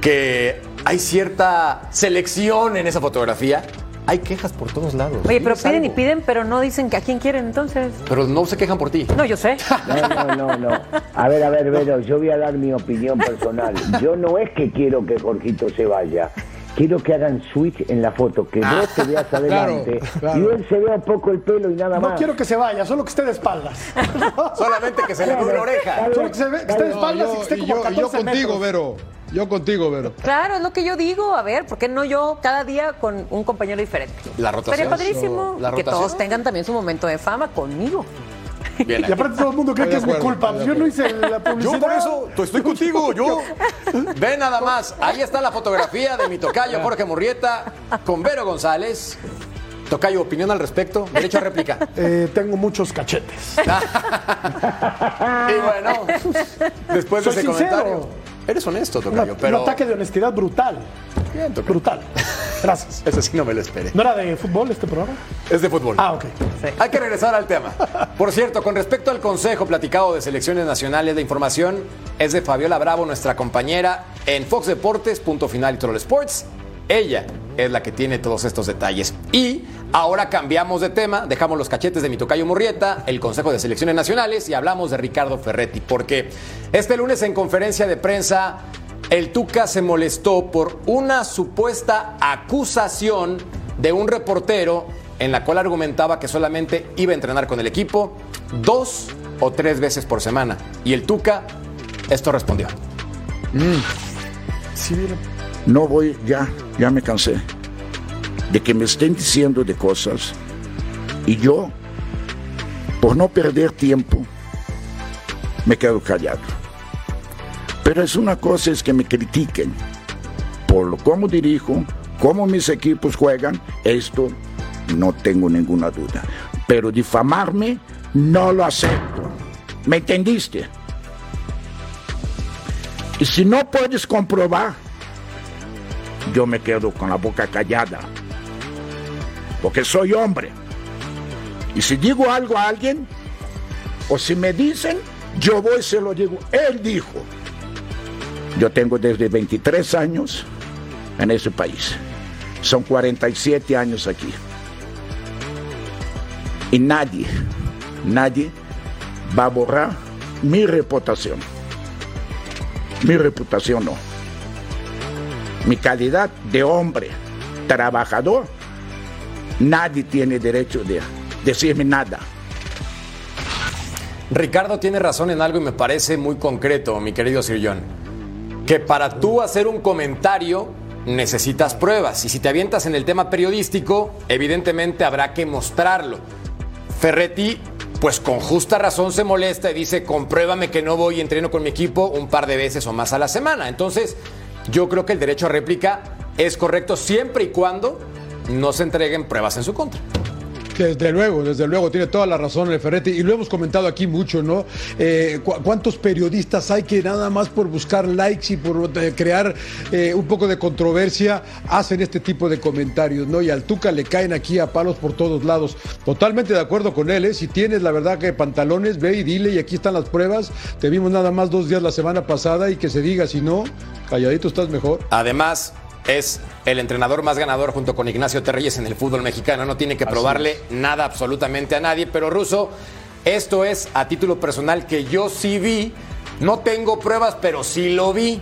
que hay cierta selección en esa fotografía. Hay quejas por todos lados. Oye, pero piden y piden, pero no dicen que a quién quieren entonces. Pero no se quejan por ti. No, yo sé. *laughs* No, no, no, no. A ver, a ver, Vero, yo voy a dar mi opinión personal. Yo no es que quiero que Jorgito se vaya. Quiero que hagan switch en la foto, que vos te veas *laughs* adelante claro. y él se vea un poco el pelo y nada No más. quiero que se vaya, solo que esté de espaldas. *laughs* Solamente que se le ve una oreja. Solo que, se ve, que esté de No, espaldas y yo, que esté y como yo- y 14 yo contigo, metros. Vero. Yo contigo, Vero. Claro, es lo que yo digo. A ver, ¿por qué no yo cada día con un compañero diferente? La rotación. Sería padrísimo La que todos tengan también su momento de fama conmigo. Bien, Y aparte todo el mundo cree que es mi culpa. Yo no hice la publicidad. *laughs* Yo por eso estoy contigo, yo. Ve nada más, ahí está la fotografía de mi tocayo Jorge Murrieta con Vero González. Tocayo, opinión al respecto, derecho a réplica. Eh, tengo muchos cachetes. *laughs* Y bueno, después de ese sincero. comentario, eres honesto, Tocayo, pero un ataque de honestidad brutal. Bien, Tocayo. Brutal. Gracias. Ese sí no me lo esperé. ¿No era de fútbol este programa? Es de fútbol. Ah, ok. Hay que regresar al tema. Por cierto, con respecto al consejo platicado de selecciones nacionales, la información es de Fabiola Bravo, nuestra compañera en Fox Deportes, punto final y Troll Sports. Ella es la que tiene todos estos detalles. Y ahora cambiamos de tema, dejamos los cachetes de mi tocayo Murrieta, el Consejo de Selecciones Nacionales y hablamos de Ricardo Ferretti, porque este lunes en conferencia de prensa el Tuca se molestó por una supuesta acusación de un reportero en la cual argumentaba que solamente iba a entrenar con el equipo dos o tres veces por semana. Y el Tuca esto respondió. Sí, mira. No voy, ya, ya me cansé de que me estén diciendo de cosas y yo, por no perder tiempo, me quedo callado. Pero es una cosa es que me critiquen por lo cómo dirijo, cómo mis equipos juegan, esto no tengo ninguna duda. Pero difamarme no lo acepto. ¿Me entendiste? Y si no puedes comprobar, yo me quedo con la boca callada. Porque soy hombre. Y si digo algo a alguien, o si me dicen, yo voy y se lo digo. Él dijo. Yo tengo desde 23 años en ese país. Son 47 años aquí. Y nadie, nadie va a borrar mi reputación. Mi reputación no. Mi calidad de hombre, trabajador, nadie tiene derecho de decirme nada. Ricardo tiene razón en algo y me parece muy concreto, mi querido Sir John. Que para tú hacer un comentario necesitas pruebas. Y si te avientas en el tema periodístico, evidentemente habrá que mostrarlo. Ferretti, pues con justa razón se molesta y dice, compruébame que no voy y entreno con mi equipo un par de veces o más a la semana. Entonces, yo creo que el derecho a réplica es correcto siempre y cuando no se entreguen pruebas en su contra. Desde luego, desde luego, tiene toda la razón el Ferretti. Y lo hemos comentado aquí mucho, ¿no? Eh, cu- ¿Cuántos periodistas hay que nada más por buscar likes y por eh, crear eh, un poco de controversia hacen este tipo de comentarios, ¿no? Y al Tuca le caen aquí a palos por todos lados. Totalmente de acuerdo con él, ¿eh? Si tienes la verdad que pantalones, ve y dile, y aquí están las pruebas. Te vimos nada más dos días la semana pasada y que se diga, si no, calladito estás mejor. Además, es el entrenador más ganador junto con Ignacio Terreyes en el fútbol mexicano. No tiene que probarle nada absolutamente a nadie. Pero Russo, esto es a título personal que yo sí vi. No tengo pruebas, pero sí lo vi.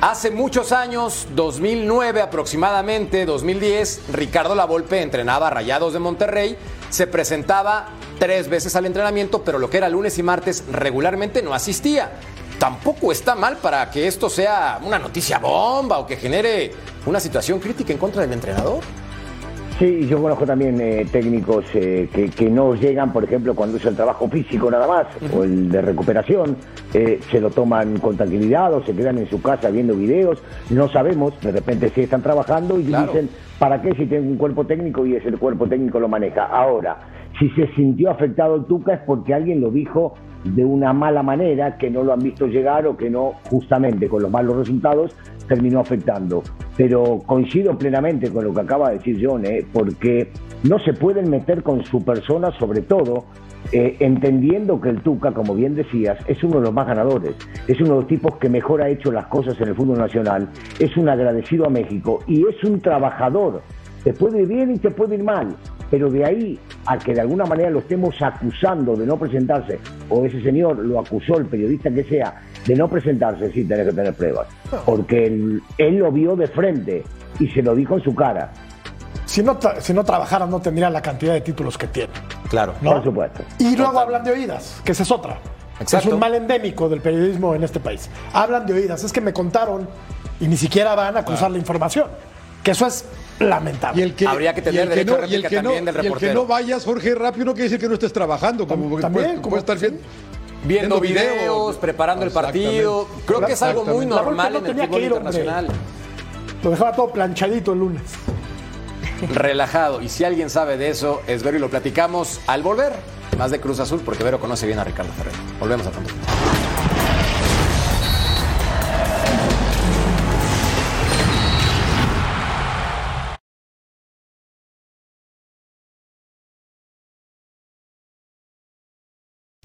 Hace muchos años, 2009 aproximadamente, 2010, Ricardo Lavolpe entrenaba a Rayados de Monterrey. Se presentaba tres veces al entrenamiento, pero lo que era lunes y martes regularmente no asistía tampoco está mal para que esto sea una noticia bomba o que genere una situación crítica en contra del entrenador. Sí, yo conozco también eh, técnicos eh, que, que no llegan, por ejemplo, cuando es el trabajo físico nada más o el de recuperación, eh, se lo toman con tranquilidad o se quedan en su casa viendo videos. No sabemos, de repente si están trabajando y Claro. dicen, ¿para qué si tengo un cuerpo técnico y es el cuerpo técnico lo maneja? Ahora, si se sintió afectado el Tuca es porque alguien lo dijo de una mala manera, que no lo han visto llegar o que no, justamente con los malos resultados, terminó afectando. Pero coincido plenamente con lo que acaba de decir John, ¿eh? porque no se pueden meter con su persona, sobre todo eh, entendiendo que el Tuca, como bien decías, es uno de los más ganadores, es uno de los tipos que mejor ha hecho las cosas en el fútbol nacional, es un agradecido a México y es un trabajador. Te puede ir bien y te puede ir mal, pero de ahí a que de alguna manera lo estemos acusando de no presentarse, o ese señor lo acusó, el periodista que sea, de no presentarse, sí, tiene que tener pruebas, porque él, él lo vio de frente y se lo dijo en su cara. Si no, si no trabajara, no tendría la cantidad de títulos que tiene. Claro. ¿no? Por supuesto. Y luego hablan de oídas, que esa es otra. Exacto. Es un mal endémico del periodismo en este país. Hablan de oídas. Es que me contaron y ni siquiera van a cruzar la información. Que eso es lamentable. Y el que, Habría que y tener el que derecho a no, y el réplica que no, también del y el que reportero. no vayas, Jorge, rápido no quiere decir que no estés trabajando, como también, como- estar viendo, Viendo video. videos, preparando el partido. Creo que es algo muy normal no en el tenía fútbol que ir, hombre. internacional. Lo dejaba todo planchadito el lunes. Relajado. Y si alguien sabe de eso, es Vero y lo platicamos al volver. Más de Cruz Azul, porque Vero conoce bien a Ricardo Ferrer. Volvemos a pronto.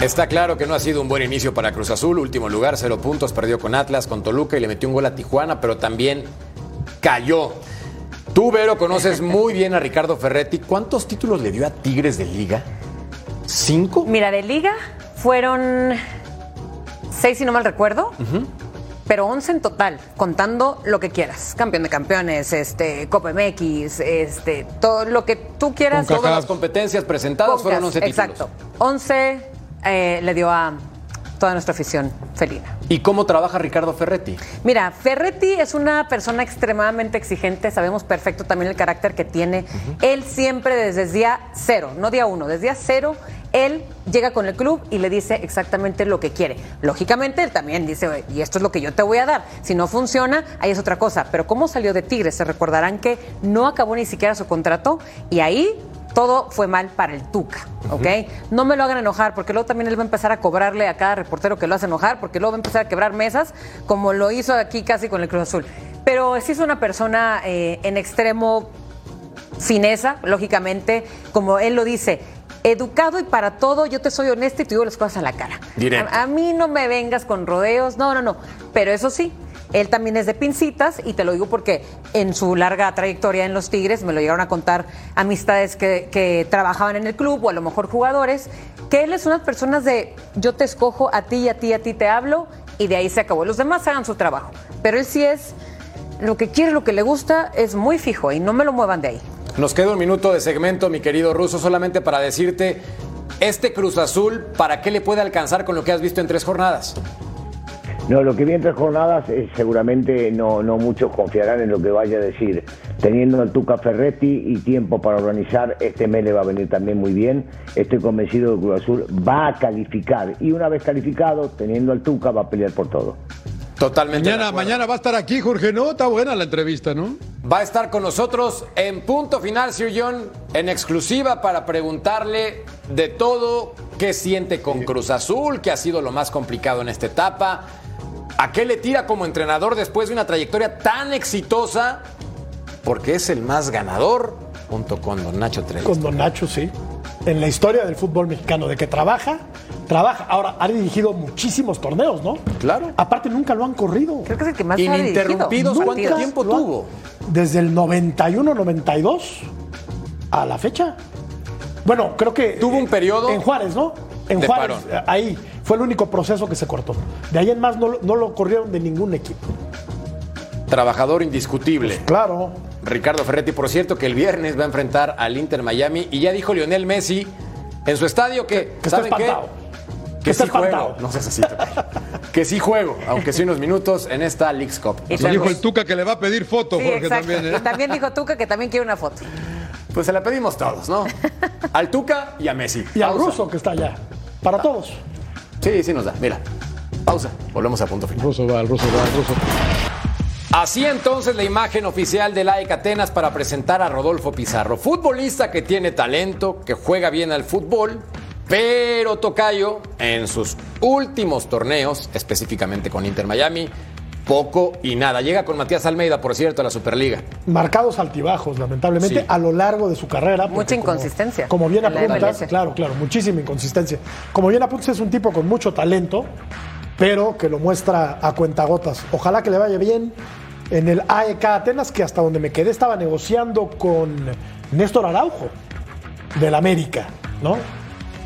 Está claro que no ha sido un buen inicio para Cruz Azul. Último lugar, cero puntos, perdió con Atlas, con Toluca y le metió un gol a Tijuana, pero también cayó. Tú, Vero, conoces *laughs* muy bien a Ricardo Ferretti. ¿Cuántos títulos le dio a Tigres de Liga? ¿Cinco? Mira, de liga fueron seis, si no mal recuerdo. Pero 11 en total, contando lo que quieras. Campeón de campeones, este, Copa MX, este, todo lo que tú quieras. Todas las competencias presentadas fueron 11 títulos. Exacto. 11 eh, le dio a toda nuestra afición felina. ¿Y cómo trabaja Ricardo Ferretti? Mira, Ferretti es una persona extremadamente exigente, sabemos perfecto también el carácter que tiene. Él siempre desde día cero, no día uno, desde día cero, él llega con el club y le dice exactamente lo que quiere. Lógicamente, él también dice, "Oye, y esto es lo que yo te voy a dar. Si no funciona, ahí es otra cosa. Pero ¿cómo salió de Tigres? Se recordarán que no acabó ni siquiera su contrato y ahí todo fue mal para el Tuca, ¿ok? No me lo hagan enojar, porque luego también él va a empezar a cobrarle a cada reportero que lo hace enojar, porque luego va a empezar a quebrar mesas, como lo hizo aquí casi con el Cruz Azul. Pero sí es una persona eh, en extremo fineza, lógicamente, como él lo dice, educado y para todo, yo te soy honesto y te digo las cosas a la cara. Directo. A, a mí no me vengas con rodeos, no, no, no. Pero eso sí, Él también es de pincitas y te lo digo porque en su larga trayectoria en los Tigres me lo llegaron a contar amistades que, trabajaban en el club o a lo mejor jugadores, que él es unas personas de yo te escojo a ti y a ti a ti te hablo y de ahí se acabó. Los demás hagan su trabajo. Pero él sí es lo que quiere, lo que le gusta, es muy fijo y no me lo muevan de ahí. Nos queda un minuto de segmento, mi querido Ruso, solamente para decirte, este Cruz Azul, ¿para qué le puede alcanzar con lo que has visto en tres jornadas? No, lo que vi en tres jornadas eh, seguramente no, no muchos confiarán en lo que vaya a decir. Teniendo al Tuca Ferretti y tiempo para organizar, este mes le va a venir también muy bien. Estoy convencido de que Cruz Azul va a calificar y una vez calificado, teniendo al Tuca, va a pelear por todo. Totalmente. Mañana, mañana va a estar aquí, Jorge, ¿no? Está buena la entrevista, ¿no? Va a estar con nosotros en punto final, Sir John, en exclusiva para preguntarle de todo qué siente con Cruz Azul, qué ha sido lo más complicado en esta etapa, a qué le tira como entrenador después de una trayectoria tan exitosa, porque es el más ganador junto con Don Nacho Treyes. Con Don Nacho, sí. En la historia del fútbol mexicano, de que trabaja, trabaja. Ahora, ha dirigido muchísimos torneos, ¿no? Claro. Aparte, nunca lo han corrido. Creo que es el que más Ininterrumpidos, ha ¿cuánto tiempo tuvo? Desde el 91-92 a la fecha. Bueno, creo que. Tuvo un periodo En Juárez, ¿no? En Juárez. parón. Ahí fue el único proceso que se cortó. De ahí en más no, lo- no lo corrieron de ningún equipo. Trabajador indiscutible. Claro. Ricardo Ferretti, por cierto, que el viernes va a enfrentar al Inter Miami y ya dijo Lionel Messi en su estadio que, Que está espantado. Que está sí juego. espantado. No seas así, tocayo. que sí juego, aunque sí unos minutos en esta Leagues Cup. Y Lo dijo el Tuca que le va a pedir foto, Sí, Jorge, también, ¿eh? Y también dijo Tuca que también quiere una foto. Pues se la pedimos todos, ¿no? *laughs* Al Tuca y a Messi. Y al ruso que está allá. Para todos. Sí, sí nos da. Mira. Pausa. Volvemos a punto final. Ruso va, ruso va, ruso. Así entonces la imagen oficial de la Atenas para presentar a Rodolfo Pizarro, futbolista que tiene talento, que juega bien al fútbol, pero Tocayo en sus últimos torneos, específicamente con Inter Miami, poco y nada. Llega con Matías Almeida, por cierto, a la Superliga. Marcados altibajos, lamentablemente, Sí. a lo largo de su carrera. Mucha como- inconsistencia Como bien en la apuntas, claro, claro, muchísima inconsistencia. Como bien apuntas, es un tipo con mucho talento, pero que lo muestra a cuentagotas. Ojalá que le vaya bien en el AEK Atenas, que hasta donde me quedé estaba negociando con Néstor Araujo, del América, ¿no?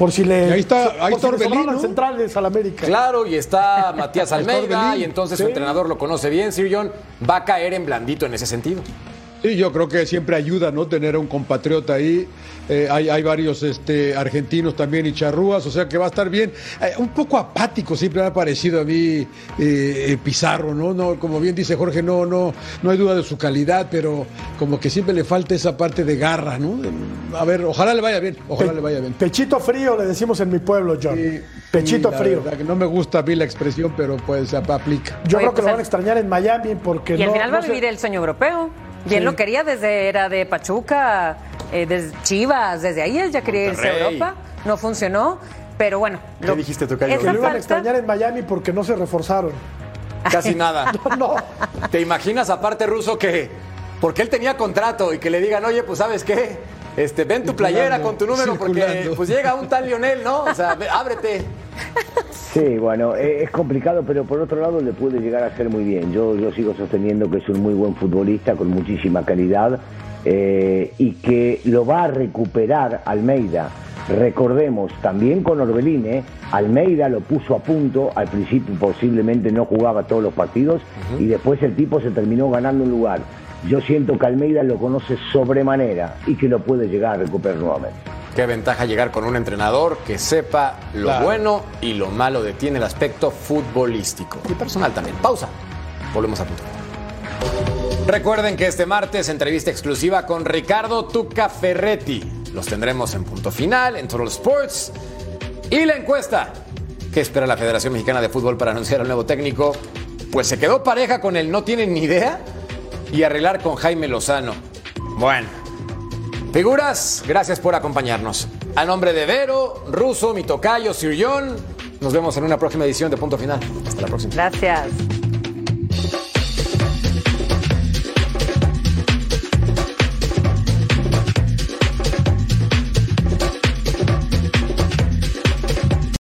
Por si le. Y ahí está- ahí si está le Orbelín, sobraban ¿no? centrales al América. Claro, y está *laughs* Matías Almeida, y entonces su entrenador lo conoce bien, Sir John, va a caer en blandito en ese sentido. Sí, yo creo que siempre ayuda, ¿no? Tener a un compatriota ahí. Eh, hay, hay varios este, argentinos también y charrúas, o sea que va a estar bien. Eh, un poco apático siempre me ha parecido a mí eh, eh, Pizarro, ¿no? no Como bien dice Jorge, no, no, no hay duda de su calidad, pero como que siempre le falta esa parte de garra, ¿no? A ver, ojalá le vaya bien, ojalá Pe- le vaya bien. Pechito frío le decimos en mi pueblo, John. Sí, Pechito sí, la frío. verdad que no me gusta a mí la expresión, pero pues se aplica. Yo Oye, creo que pues lo van a extrañar en Miami porque Y al no- final va a no vivir el sueño europeo. Bien Sí. lo quería desde era de Pachuca, eh, desde Chivas, desde ahí él ya quería irse a. Europa. No funcionó, pero bueno. ¿Qué dijiste, Tocayo? que lo iban a extrañar en Miami porque no se reforzaron. Casi nada. *laughs* No, ¿Te imaginas aparte ruso que porque él tenía contrato y que le digan, oye, pues sabes qué, este, ven tu playera con tu número porque pues llega un tal Lionel, ¿no? O sea, ve- *laughs* ábrete. Sí, bueno, eh, es complicado, pero por otro lado le puede llegar a hacer muy bien. Yo, yo sigo sosteniendo que es un muy buen futbolista con muchísima calidad eh, y que lo va a recuperar Almeida. Recordemos, también con Orbelín, ¿eh? Almeida lo puso a punto, al principio posiblemente no jugaba todos los partidos y después el tipo se terminó ganando un lugar. Yo siento que Almeida lo conoce sobremanera y que lo puede llegar a recuperar nuevamente. Qué ventaja llegar con un entrenador que sepa lo Claro. bueno y lo malo de tiene el aspecto futbolístico y personal también. Pausa. Volvemos a punto. Recuerden que este martes entrevista exclusiva con Ricardo Tuca Ferretti. Los tendremos en punto final, en Total Sports. Y la encuesta. ¿Qué espera la Federación Mexicana de Fútbol para anunciar al nuevo técnico? Pues se quedó pareja con el no tienen ni idea y arreglar con Jaime Lozano. Bueno. Figuras, gracias por acompañarnos. A nombre de Vero, Russo, mi tocayo, Sir John, nos vemos en una próxima edición de Punto Final. Hasta la próxima. Gracias.